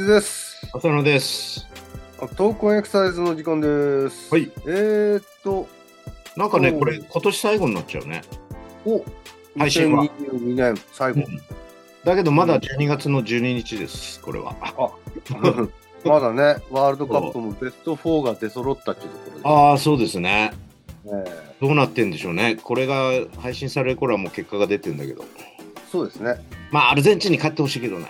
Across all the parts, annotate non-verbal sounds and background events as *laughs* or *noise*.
ズです。浅野です。あトークンエクササイズの時間です。はい。えー、っと、なんかね、うんこれ、今年最後になっちゃうね。お配信は2022年最後。だけど、まだ12月の12日です、これは。*laughs* まだね、ワールドカップもベスト4が出揃ったっていうところで。ああ、そうですね。えどうなってんでしょうね。これが配信される頃はもう結果が出てるんだけど。ーそうですね。まあ、アルゼンチンに勝ってほしいけどね。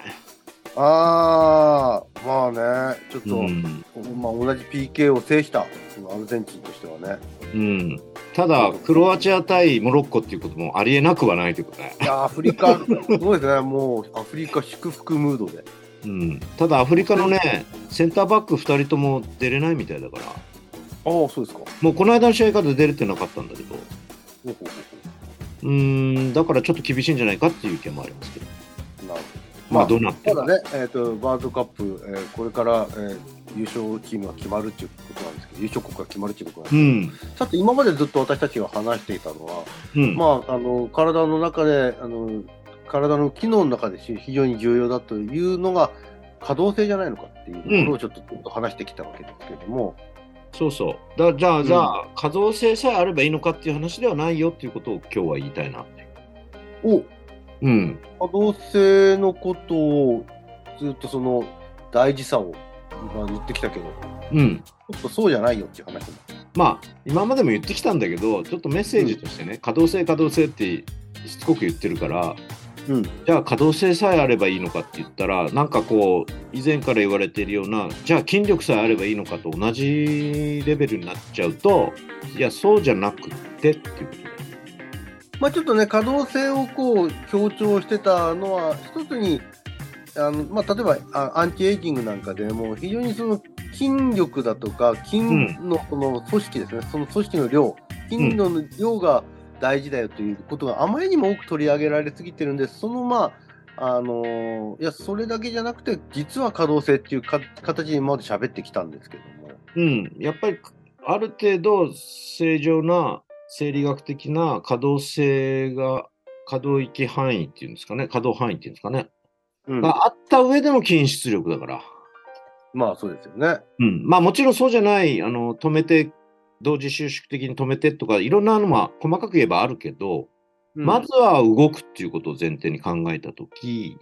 あー、まあね、ちょっと、うん。まあ、同じ PK を制したアルゼンチンとしてはね。うん。ただ、クロアチア対モロッコっていうこともありえなくはないということね。いや、アフリカ、すごいですね、もうアフリカ祝福ムードで。うん。ただ、アフリカのね、センターバック2人とも出れないみたいだから、ああ、そうですか。もうこの間の試合から出れてなかったんだけど、ほうん、だからちょっと厳しいんじゃないかっていう意見もありますけど。まあ、どうなって。ただね、えー、とワールドカップ、えーこれから、えー優勝チームが決まるっていうことなんですけど、優勝国が決まるっていうことなんですけど、うん。さて、今までずっと私たちが話していたのは、うん。まあ、あの体の中であの、体の機能の中で非常に重要だというのが、可動性じゃないのかっていうところをちょっとずっと話してきたわけですけれども、そうそう。だじゃあ、うんじゃあ、可動性さえあればいいのかっていう話ではないよっていうことを今日は言いたいなって。おうん。可動性のことをずっとその大事さを今言ってきたけど、うん。ちょっとそうじゃないよっていう話も。まあ、今までも言ってきたんだけど、ちょっとメッセージとしてね、可動性、可動性ってしつこく言ってるから、うんじゃあ可動性さえあればいいのかって言ったら、なんかこう、以前から言われているような、じゃあ筋力さえあればいいのかと同じレベルになっちゃうと、いや、そうじゃなくってっていうこと。まあ、ちょっとね、可動性をこう強調してたのは、一つに、あのまあ、例えばあアンチエイジングなんかでも、非常にその筋力だとか、筋のその組織ですね、その組織の量、筋の量が大事だよということがあまりにも多く取り上げられすぎてるんで、そのまあ、あのいや、それだけじゃなくて、実は可動性っていうか形で今まで喋ってきたんですけども。うん、やっぱりある程度正常な生理学的な可動性が可動域範囲っていうんですかね。可動範囲っていうんですかね、うん、があった上での筋出力だから、まあそうですよね。うん、まあもちろんそうじゃないあの止めて同時収縮的に止めてとかいろんなのは細かく言えばあるけど、うん。まずは動くっていうことを前提に考えたとき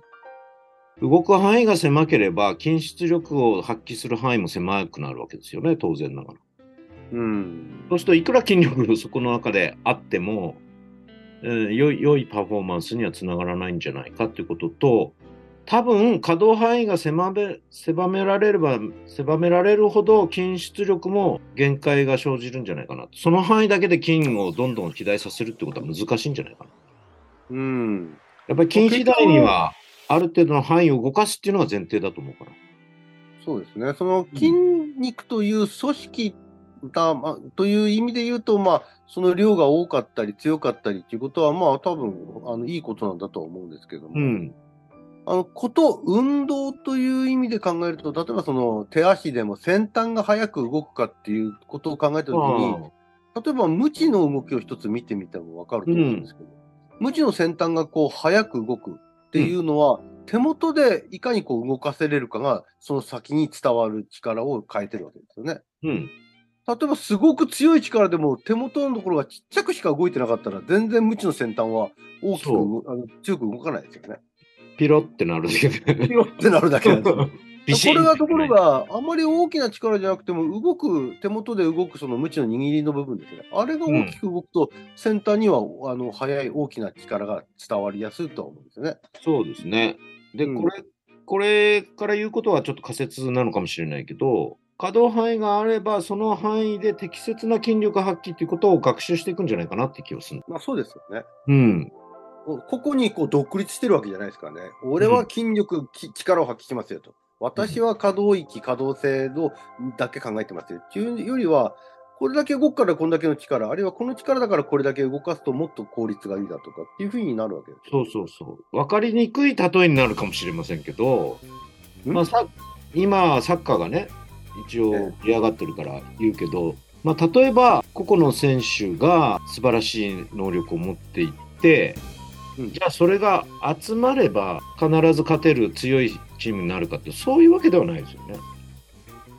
動く範囲が狭ければ筋出力を発揮する範囲も狭くなるわけですよね当然ながら。うん。そうするといくら筋力がそこの中であっても、えー良い良いパフォーマンスにはつながらないんじゃないかということと多分可動範囲が狭め狭められれば狭められるほど筋出力も限界が生じるんじゃないかな。その範囲だけで筋をどんどん肥大させるってことは難しいんじゃないかな。うん。やっぱり筋肥大にはある程度の範囲を動かすっていうのが前提だと思うから。そうですね。その筋肉という組織だ、まあ、という意味で言うと、まあ、その量が多かったり強かったりということは、まあ、多分あのいいことなんだとは思うんですけども、うん。あのこと、運動という意味で考えると、例えばその手足でも先端が速く動くかっていうことを考えたときに、例えば無知の動きを一つ見てみても分かると思うんですけど、無知の先端がこう速く動くっていうのは、手元でいかにこう動かせれるかが、その先に伝わる力を変えてるわけですよね。うん例えばすごく強い力でも手元のところがちっちゃくしか動いてなかったら、全然無知の先端は大きくそあの強く動かないですよね。ピロってなるだけでピロってなるだけなんですよ。*laughs* これがところがあまり大きな力じゃなくても動く手元で動くその無知の握りの部分ですねあれが大きく動くと、先端にはあの速い大きな力が伝わりやすいとは思うんですよね。そうですね。で、うんこれ、これから言うことはちょっと仮説なのかもしれないけど、可動範囲があれば、その範囲で適切な筋力発揮ということを学習していくんじゃないかなって気がする。まあそうですよね。うん。ここにこう独立してるわけじゃないですからね。俺は筋力、き力を発揮しますよと。私は可動域、可動性のだけ考えてますよ。っていうよりは、これだけ動くからこんだけの力、あるいはこの力だからこれだけ動かすともっと効率がいいだとかっていうふうになるわけです。そうそうそう。分かりにくい例えになるかもしれませんけど、んまあ、さ今、サッカーがね、一応盛り上がってるから言うけど、まあ、例えば個々の選手が素晴らしい能力を持っていって、うんじゃあそれが集まれば必ず勝てる強いチームになるかってそういうわけではないですよね。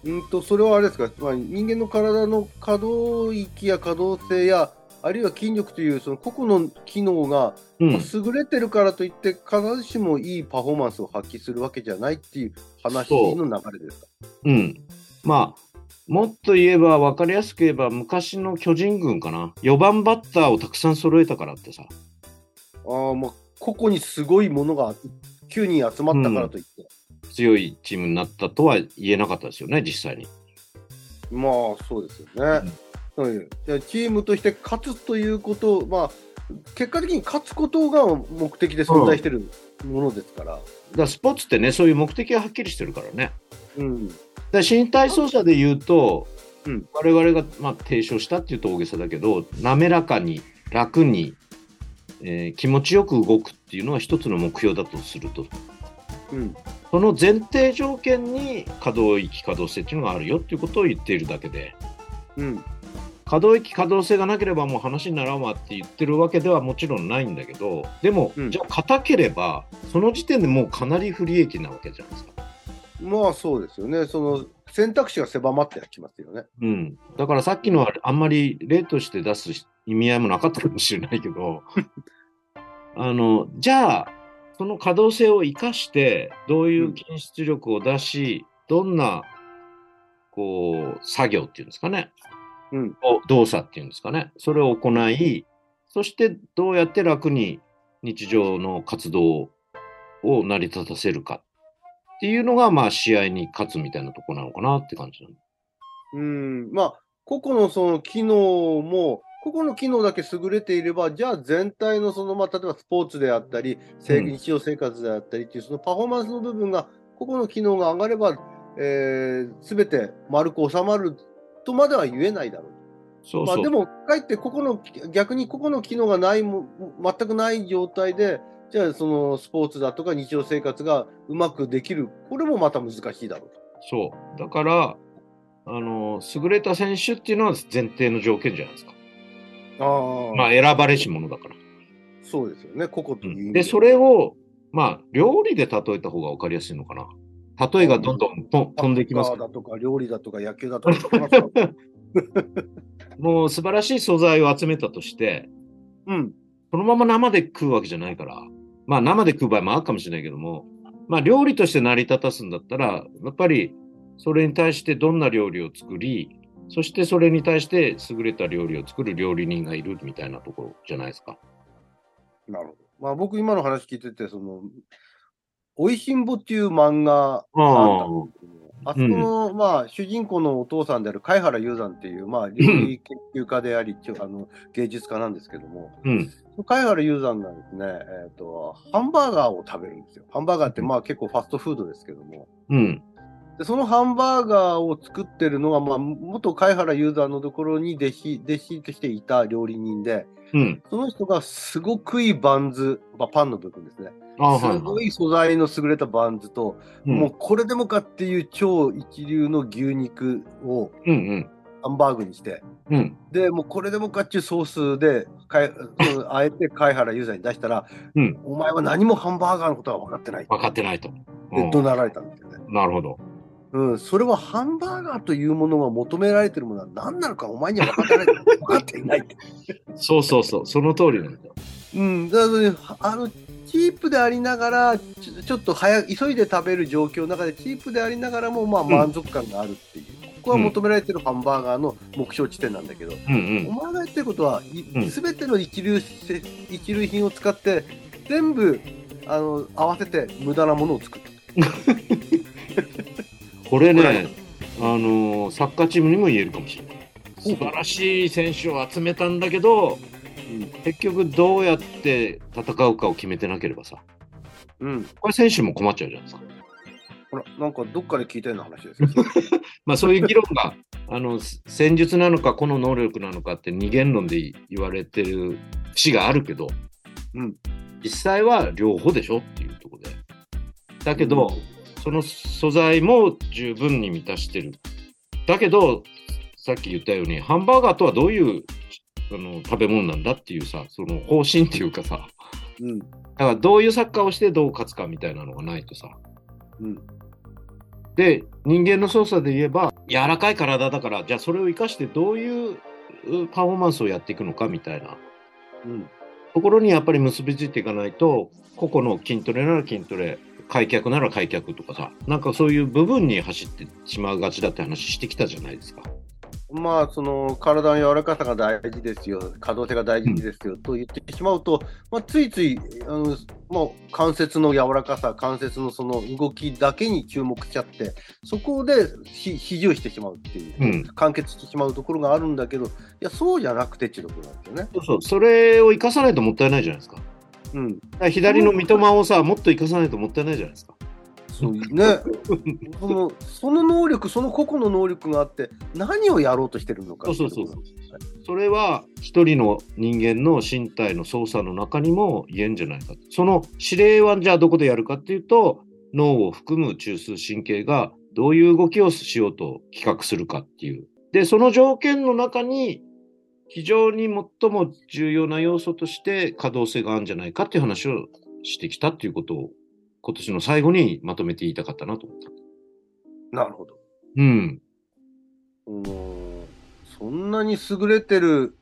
うんと、それはあれですか、まあ、人間の体の可動域や可動性や、あるいは筋力というその個々の機能がうん、優れてるからといって、必ずしもいいパフォーマンスを発揮するわけじゃないっていう話の流れですか？うん。まあ、もっと言えば分かりやすく言えば昔の巨人軍かな。4番バッターをたくさん揃えたからってさ。ああ、まあ、個々にすごいものが9人集まったからといって、強いチームになったとは言えなかったですよね、実際に。まあそうですよね。はいじゃあチームとして勝つということ、まあ、結果的に勝つことが目的で存在しているものですから。だからスポーツってね、そういう目的がはっきりしてるからね。うん。だから身体操作で言うと、うん我々が、まあ、提唱したっていうと大げさだけど、滑らかに、楽に、えー気持ちよく動くっていうのが一つの目標だとすると、うん。その前提条件に可動域、可動性っていうのがあるよっていうことを言っているだけで、うん。可動域、可動性がなければもう話にならんわって言ってるわけではもちろんないんだけど、でも、うんじゃあ硬ければ、その時点でもうかなり不利益なわけじゃないですか。まあそうですよね。その選択肢が狭まってきますよね。うん。だからさっきのはあんまり例として出す意味合いもなかったかもしれないけど、*laughs* あの、じゃあ、その可動性を生かして、どういう筋出力を出し、どんな、こう、作業っていうんですかね。うんお動作っていうんですかね。それを行い、そしてどうやって楽に日常の活動を成り立たせるかっていうのが、まあ、試合に勝つみたいなところなのかなって感じなんでうん。まあ、個々のその機能も、個々の機能だけ優れていれば、じゃあ全体のその、まあ、例えばスポーツであったり、日常生活であったりっていう、そのパフォーマンスの部分が、個々の機能が上がれば、えー、全て丸く収まるとまでは言えないだろう。まあ、そうそう。でも、かえって個々の、逆に個々の機能がないも、全くない状態で、じゃあそのスポーツだとか日常生活がうまくできる、これもまた難しいだろうと。そう。だから、あの、優れた選手っていうのは前提の条件じゃないですか。ああ、まあ、選ばれし者だから。そうですよね、個々という意味で、それを、まあ、料理で例えた方が分かりやすいのかな。例えがどんどんと飛んでいきますだとか料理だとか野球だとか *laughs* もう素晴らしい素材を集めたとして、うん。そのまま生で食うわけじゃないから、まあ生で食う場合もあるかもしれないけども、まあ料理として成り立たすんだったら、やっぱりそれに対してどんな料理を作り、そしてそれに対して優れた料理を作る料理人がいるみたいなところじゃないですか。なるほど。まあ僕今の話聞いてて、その、おいしんぼっていう漫画があったんあそこの、まあ、主人公のお父さんである貝原雄山っていう、まあ、*laughs* 料理研究家であり、あの芸術家なんですけども、うん。貝原雄山がですね、えっ、と、ハンバーガーを食べるんですよ。ハンバーガーって、まあ結構ファストフードですけども。うん。で、そのハンバーガーを作ってるのが、まあ、元貝原雄山のところに弟子、弟子としていた料理人で、うん。その人がすごくいいバンズ、まあ、パンの部分ですね。すごい素材の優れたバンズと、うんもうこれでもかっていう超一流の牛肉をうんうん。ハンバーグにして、うん。で、もうこれでもかっていうソースで、*coughs* かいあえて貝原雄山に出したら、うんお前は何もハンバーガーのことは分かってない分かってないと。うん怒鳴られたんですよね。なるほど。うん、それはハンバーガーというものが求められているものは何なのかお前には分かってない。*laughs* 分かっていないって。そうそうそう。その通りなんだよ。うん、だからねあのチープでありながらちょちょっと早く急いで食べる状況の中でチープでありながらもまあん満足感があるっていう、ここは求められてるハンバーガーの目標地点なんだけど、うんうん。お前が言ってることは、いうん全ての一流せ一流品を使って全部あの合わせて無駄なものを作る。*laughs* これね、あのーサッカーチームにも言えるかもしれない。素晴らしい選手を集めたんだけど、結局どうやって戦うかを決めてなければさ、うん、これ選手も困っちゃうじゃないですか。ほら、なんかどっかで聞いたような話ですよ。*laughs* まあそういう議論があの戦術なのか個の能力なのかって二元論で言われてる節があるけど、うん、実際は両方でしょっていうところで。だけど、その素材も十分に満たしてる。だけど、さっき言ったように、ハンバーガーとはどういうあの食べ物なんだっていうさ、その方針っていうかさ、うん。だからどういうサッカーをしてどう勝つかみたいなのがないとさ。うん。で、人間の操作で言えば、柔らかい体だから、じゃあそれを生かしてどういううパフォーマンスをやっていくのかみたいなうん。ところにやっぱり結びついていかないと、個々の筋トレなら筋トレ、開脚なら開脚とかさ、なんかそういう部分に走ってしまうがちだって話してきたじゃないですか。まあ、その体の柔らかさが大事ですよ、可動性が大事ですよ、と言ってしまうと、まあ、ついついあの、まあ、関節の柔らかさ、関節のその動きだけに注目しちゃって、そこでひ肘をしてしまうっていう、うん完結してしまうところがあるんだけど、いや、そうじゃなくてっていうところなんですよね。そうそう、それを生かさないともったいないじゃないですか。うん、ら左の三笘をさ、もっと生かさないともったいないじゃないですか。そうね *laughs* その、その能力、その個々の能力があって、何をやろうとしてるのかそうそうそうそれは一人の人間の身体の操作の中にも言えんじゃないか。その指令はじゃあどこでやるかっていうと、脳を含む中枢神経がどういう動きをしようと企画するかっていう。で、その条件の中に非常に最も重要な要素として可動性があるんじゃないかっていう話をしてきたっていうことを今年の最後にまとめて言いたかったなと思った。なるほど。うん。うんそんなに優れてる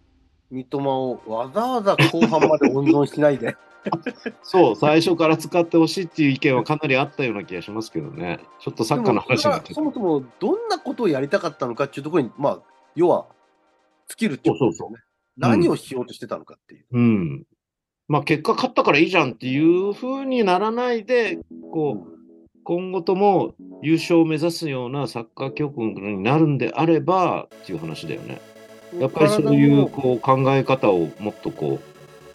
三笘をわざわざ後半まで温存しないで。*laughs* そう、最初から使ってほしいっていう意見はかなりあったような気がしますけどね。ちょっとサッカーの話になってでもそれはそもそもどんなことをやりたかったのかっていうところに、まあ、要は尽きるってことですよね。何をしようとしてたのかっていう。うん。まあ結果勝ったからいいじゃんっていう風にならないで、こう、今後とも優勝を目指すようなサッカー教訓になるんであればっていう話だよね。やっぱりそういうこう考え方をもっとこ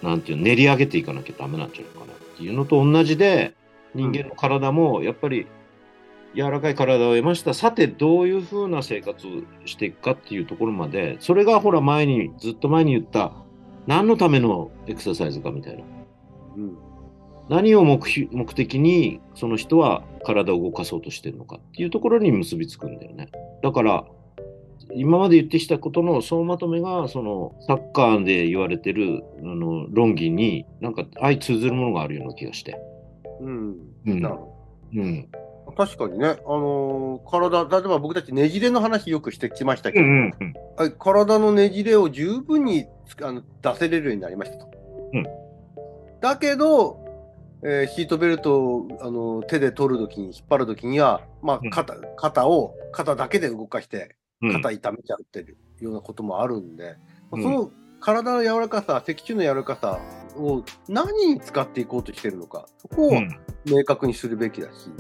う、なんていうの練り上げていかなきゃダメなんじゃないかなっていうのと同じで、人間の体もやっぱり柔らかい体を得ました。さてどういう風な生活をしていくかっていうところまで、それがほら前に、ずっと前に言った、何のためのエクササイズかみたいな。うん何を目標目的にその人は体を動かそうとしてるのかっていうところに結びつくんだよね。だから、今まで言ってきたことの総まとめが、そのサッカーで言われてるあの論議になんか相通ずるものがあるような気がして。うんうんなるほうん。ど確かにね、あのー体、例えば僕たちねじれの話よくしてきましたけど、うんはい体のねじれを十分につあの出せれるようになりましたと。うん。だけど、えーシートベルトをあの手で取るときに、引っ張るときには、まうん。あ肩、肩を、肩だけで動かして、うん。肩痛めちゃうっていうようなこともあるんで、うん。その体の柔らかさ、脊柱の柔らかさを何に使っていこうとしてるのか、そこをうん明確にするべきだし、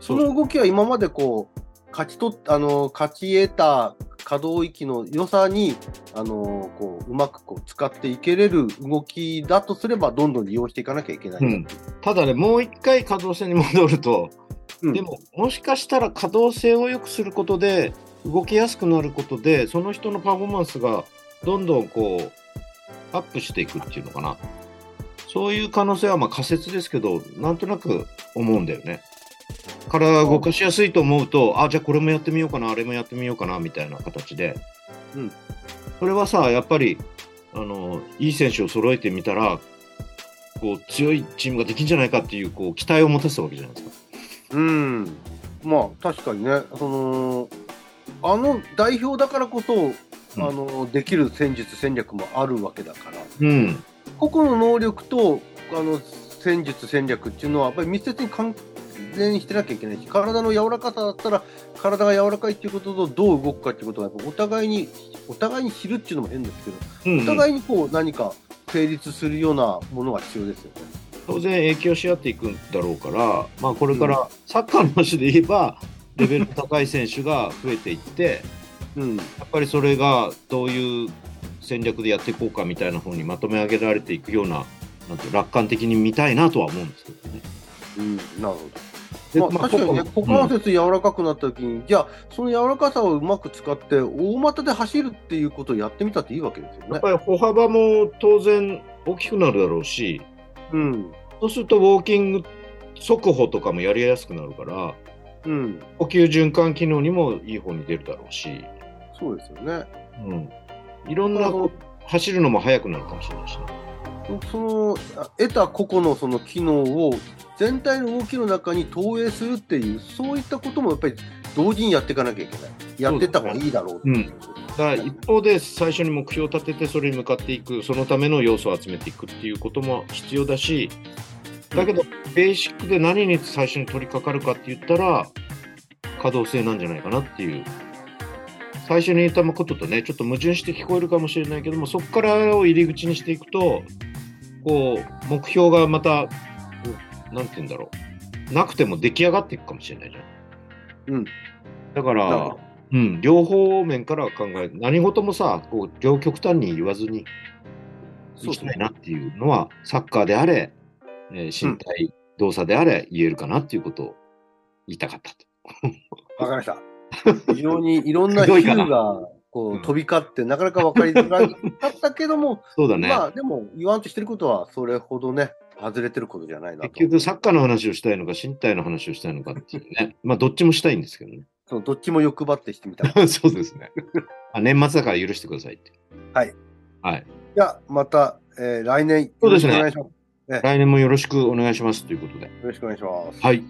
その動きは今までこう、勝ち取っあの、勝ち得た可動域の良さに、あの、こう、うまくこう使っていけれる動きだとすれば、どんどん利用していかなきゃいけないう。ただね、もう一回可動性に戻ると、うんでも、もしかしたら可動性を良くすることで、動きやすくなることで、その人のパフォーマンスがどんどんこう、アップしていくっていうのかな。そういう可能性はまあ仮説ですけど、なんとなく思うんだよね。体が動かしやすいと思うと、あ、じゃあこれもやってみようかな、あれもやってみようかな、みたいな形で。うんそれはさ、やっぱり、あの、いい選手を揃えてみたら、こう、強いチームができるんじゃないかっていう、こう、期待を持たせたわけじゃないですか。うん。まあ、確かにね、その、あの代表だからこそ、うんあの、できる戦術、戦略もあるわけだから、うん。個々の能力と、あの、戦術、戦略っていうのは、やっぱり密接に関連してなきゃいけないし、体の柔らかさだったら、体が柔らかいっていうこととどう動くかっていうことが、やっぱお互いに、お互いに知るっていうのも変ですけど、うんお互いにこう、何か成立するようなものが必要ですよね。当然影響し合っていくんだろうから、まあ、これからサッカーの話で言えば、レベル高い選手が増えていって、うん。やっぱりそれがどういう戦略でやっていこうかみたいな風にまとめ上げられていくような、なんて楽観的に見たいなとは思うんですけどね。うん、なるほど。まあ、まあ確かにね、股関節柔らかくなった時に、じゃあ、その柔らかさをうまく使って、大股で走るっていうことをやってみたっていいわけですよね。やっぱり歩幅も当然大きくなるだろうし、うん。そうするとウォーキング速歩とかもやりやすくなるから、うん。呼吸循環機能にもいい方に出るだろうし、そうですよね。うん、いろんな走るのも速くなるかもしれないしね。そのあ得た個々のその機能を全体の動きの中に投影するっていう、そういったこともやっぱり同時にやっていかなきゃいけない。やってた方がいいだろうっていうだから一方で最初に目標を立ててそれに向かっていく、そのための要素を集めていくっていうことも必要だし、だけど、ベーシックで何に最初に取り掛かるかって言ったら、可動性なんじゃないかなっていう。最初に言ったこととね、ちょっと矛盾して聞こえるかもしれないけども、そこからを入り口にしていくと、こう、目標がまた、こうなんて言うんだろう。なくても出来上がっていくかもしれないじゃん。うん。だからうん、両方面から考える。何事もさ、こう、両極端に言わずに、いきたいなっていうのは、サッカーであれ、えー身体動作であれ言えるかなっていうことを言いたかったと。わかりました。非常にいろんな比喩がこう飛び交って、なかなか分かりづらかったけども、そうだね。まあでも言わんとしてることはそれほどね、外れてることじゃないなと。結局、サッカーの話をしたいのか、身体の話をしたいのかっていうね。まあ、どっちもしたいんですけどね。そうどっちも欲張ってしてみた。*laughs* そうですね。あ年末だから許してくださいって。はい。はい。じゃあまた、えー来年よろしそうですねくお願いします。来年もよろしくお願いしますということで。よろしくお願いします。はい。